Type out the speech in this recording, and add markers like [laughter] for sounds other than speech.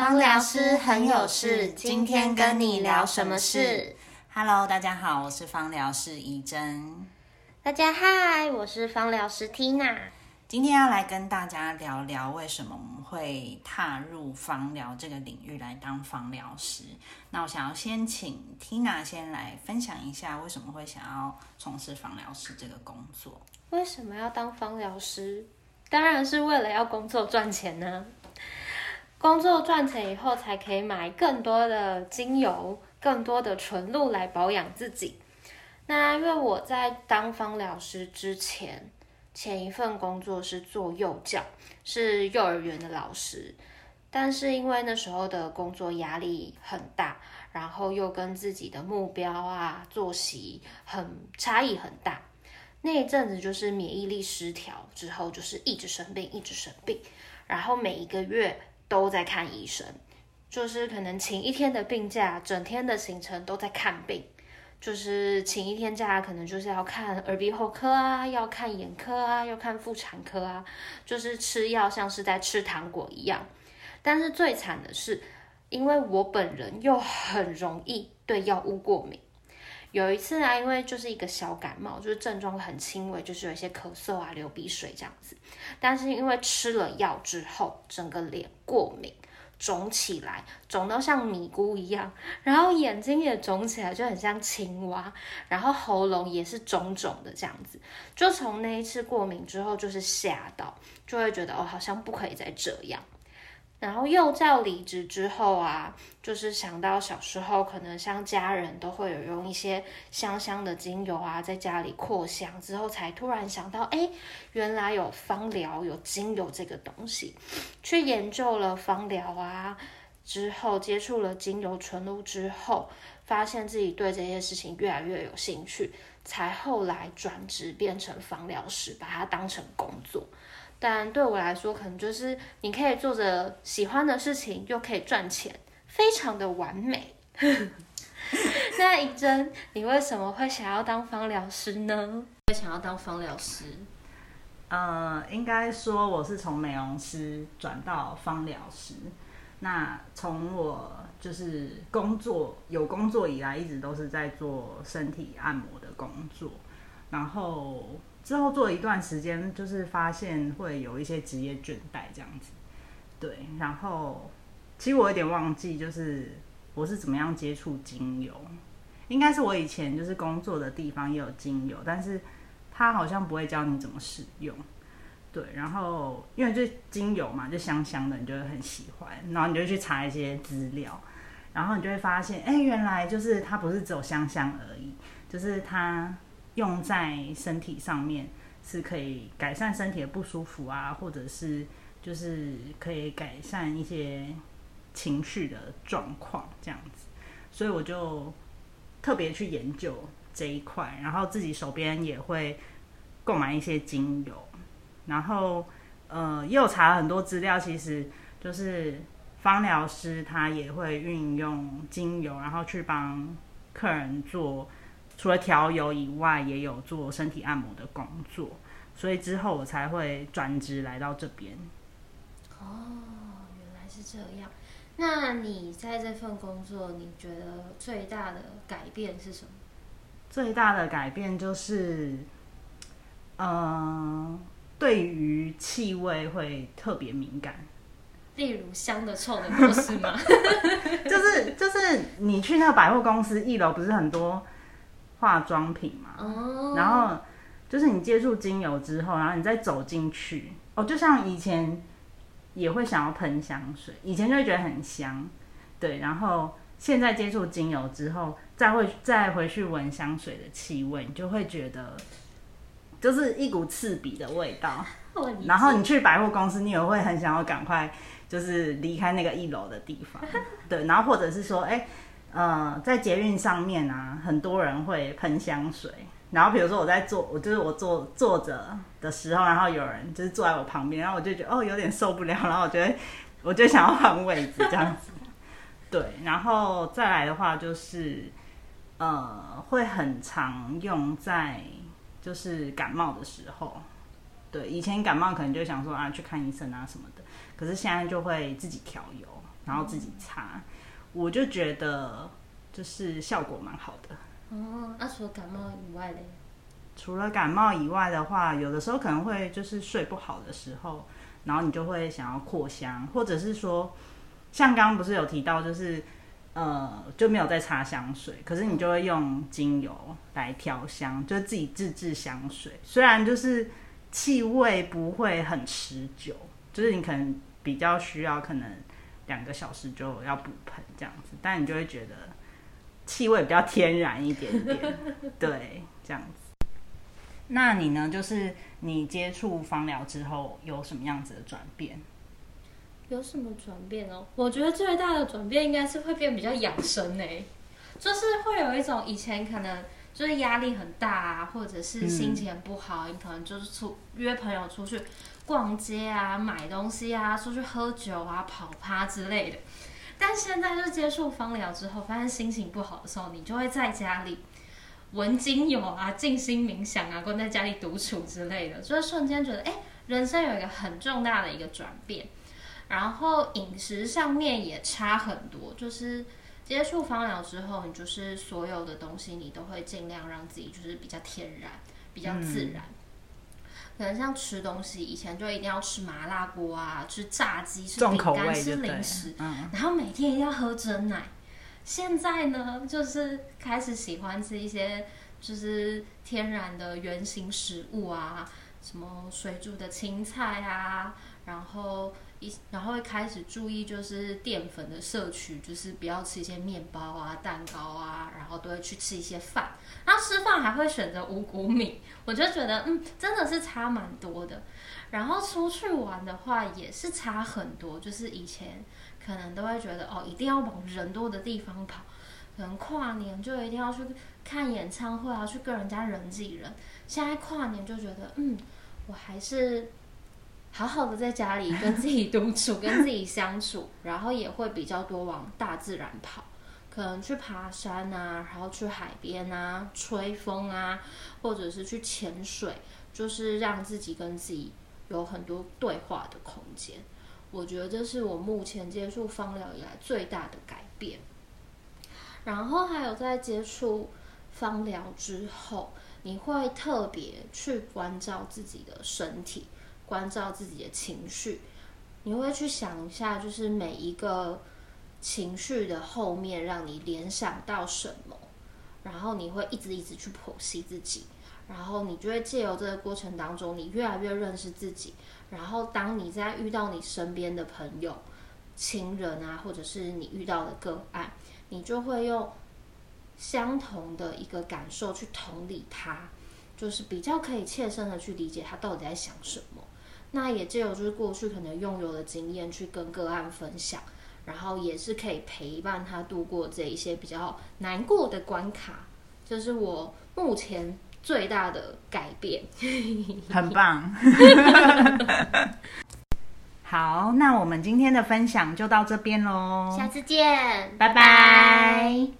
芳疗师很有事，今天跟你聊什么事？Hello，大家好，我是芳疗师怡珍。大家嗨，我是芳疗师 Tina。今天要来跟大家聊聊为什么我们会踏入芳疗这个领域来当芳疗师。那我想要先请 Tina 先来分享一下，为什么会想要从事芳疗师这个工作？为什么要当芳疗师？当然是为了要工作赚钱呢。工作赚钱以后，才可以买更多的精油、更多的纯露来保养自己。那因为我在当芳疗师之前，前一份工作是做幼教，是幼儿园的老师。但是因为那时候的工作压力很大，然后又跟自己的目标啊、作息很差异很大，那一阵子就是免疫力失调，之后就是一直生病，一直生病，然后每一个月。都在看医生，就是可能请一天的病假，整天的行程都在看病。就是请一天假，可能就是要看耳鼻喉科啊，要看眼科啊，要看妇产科啊，就是吃药像是在吃糖果一样。但是最惨的是，因为我本人又很容易对药物过敏。有一次啊，因为就是一个小感冒，就是症状很轻微，就是有一些咳嗽啊、流鼻水这样子。但是因为吃了药之后，整个脸过敏，肿起来，肿到像米糊一样，然后眼睛也肿起来，就很像青蛙，然后喉咙也是肿肿的这样子。就从那一次过敏之后，就是吓到，就会觉得哦，好像不可以再这样。然后幼教离职之后啊，就是想到小时候可能像家人都会有用一些香香的精油啊，在家里扩香之后，才突然想到，哎，原来有芳疗有精油这个东西，去研究了芳疗啊，之后接触了精油纯露之后，发现自己对这些事情越来越有兴趣，才后来转职变成芳疗师，把它当成工作。但对我来说，可能就是你可以做着喜欢的事情，又可以赚钱，非常的完美。[laughs] 那怡珍，你为什么会想要当芳疗师呢？会想要当芳疗师？呃，应该说我是从美容师转到芳疗师。那从我就是工作有工作以来，一直都是在做身体按摩的工作，然后。之后做了一段时间，就是发现会有一些职业倦怠这样子，对。然后其实我有点忘记，就是我是怎么样接触精油，应该是我以前就是工作的地方也有精油，但是他好像不会教你怎么使用，对。然后因为就精油嘛，就香香的，你就会很喜欢，然后你就去查一些资料，然后你就会发现，哎，原来就是它不是只有香香而已，就是它。用在身体上面是可以改善身体的不舒服啊，或者是就是可以改善一些情绪的状况这样子，所以我就特别去研究这一块，然后自己手边也会购买一些精油，然后呃又查了很多资料，其实就是芳疗师他也会运用精油，然后去帮客人做。除了调油以外，也有做身体按摩的工作，所以之后我才会转职来到这边。哦，原来是这样。那你在这份工作，你觉得最大的改变是什么？最大的改变就是，嗯，对于气味会特别敏感。例如香的、臭的，不 [laughs] 是吗？就是就是，你去那个百货公司一楼，不是很多。化妆品嘛，然后就是你接触精油之后，然后你再走进去，哦，就像以前也会想要喷香水，以前就会觉得很香，对，然后现在接触精油之后，再会再回去闻香水的气味，你就会觉得就是一股刺鼻的味道。[laughs] 然后你去百货公司，你也会很想要赶快就是离开那个一楼的地方，[laughs] 对，然后或者是说，哎。呃，在捷运上面啊，很多人会喷香水。然后比如说我在坐，我就是我坐坐着的时候，然后有人就是坐在我旁边，然后我就觉得哦有点受不了，然后我觉得我就想要换位置这样子。[laughs] 对，然后再来的话就是呃会很常用在就是感冒的时候。对，以前感冒可能就想说啊去看医生啊什么的，可是现在就会自己调油。然后自己擦，我就觉得就是效果蛮好的。哦，那除了感冒以外嘞？除了感冒以外的话，有的时候可能会就是睡不好的时候，然后你就会想要扩香，或者是说，像刚刚不是有提到，就是呃就没有再擦香水，可是你就会用精油来调香，就自己自制香水。虽然就是气味不会很持久，就是你可能比较需要可能两个小时就要补喷这样子，但你就会觉得气味比较天然一点点，[laughs] 对，这样子。那你呢？就是你接触芳疗之后有什么样子的转变？有什么转变哦？我觉得最大的转变应该是会变比较养生诶，就是会有一种以前可能就是压力很大啊，或者是心情不好，你可能就是出约朋友出去逛街啊、买东西啊、出去喝酒啊、跑趴之类的。但现在就接触芳疗之后，发现心情不好的时候，你就会在家里。闻精油啊，静心冥想啊，关在家里独处之类的，就是瞬间觉得，哎，人生有一个很重大的一个转变。然后饮食上面也差很多，就是接触芳疗之后，你就是所有的东西你都会尽量让自己就是比较天然、比较自然。可能像吃东西，以前就一定要吃麻辣锅啊，吃炸鸡、吃饼干、吃零食，然后每天一定要喝真奶。现在呢，就是开始喜欢吃一些就是天然的原形食物啊，什么水煮的青菜啊，然后一然后会开始注意就是淀粉的摄取，就是不要吃一些面包啊、蛋糕啊，然后都会去吃一些饭，然后吃饭还会选择五谷米，我就觉得嗯，真的是差蛮多的。然后出去玩的话也是差很多，就是以前。可能都会觉得哦，一定要往人多的地方跑，可能跨年就一定要去看演唱会啊，去跟人家人挤人。现在跨年就觉得，嗯，我还是好好的在家里跟自己独处，跟自己相处，然后也会比较多往大自然跑，可能去爬山啊，然后去海边啊，吹风啊，或者是去潜水，就是让自己跟自己有很多对话的空间。我觉得这是我目前接触芳疗以来最大的改变。然后还有在接触芳疗之后，你会特别去关照自己的身体，关照自己的情绪。你会去想一下，就是每一个情绪的后面，让你联想到什么，然后你会一直一直去剖析自己，然后你就会借由这个过程当中，你越来越认识自己。然后，当你在遇到你身边的朋友、亲人啊，或者是你遇到的个案，你就会用相同的一个感受去同理他，就是比较可以切身的去理解他到底在想什么。那也借由就是过去可能拥有的经验去跟个案分享，然后也是可以陪伴他度过这一些比较难过的关卡。这是我目前。最大的改变，[laughs] 很棒。好，那我们今天的分享就到这边喽，下次见，拜拜。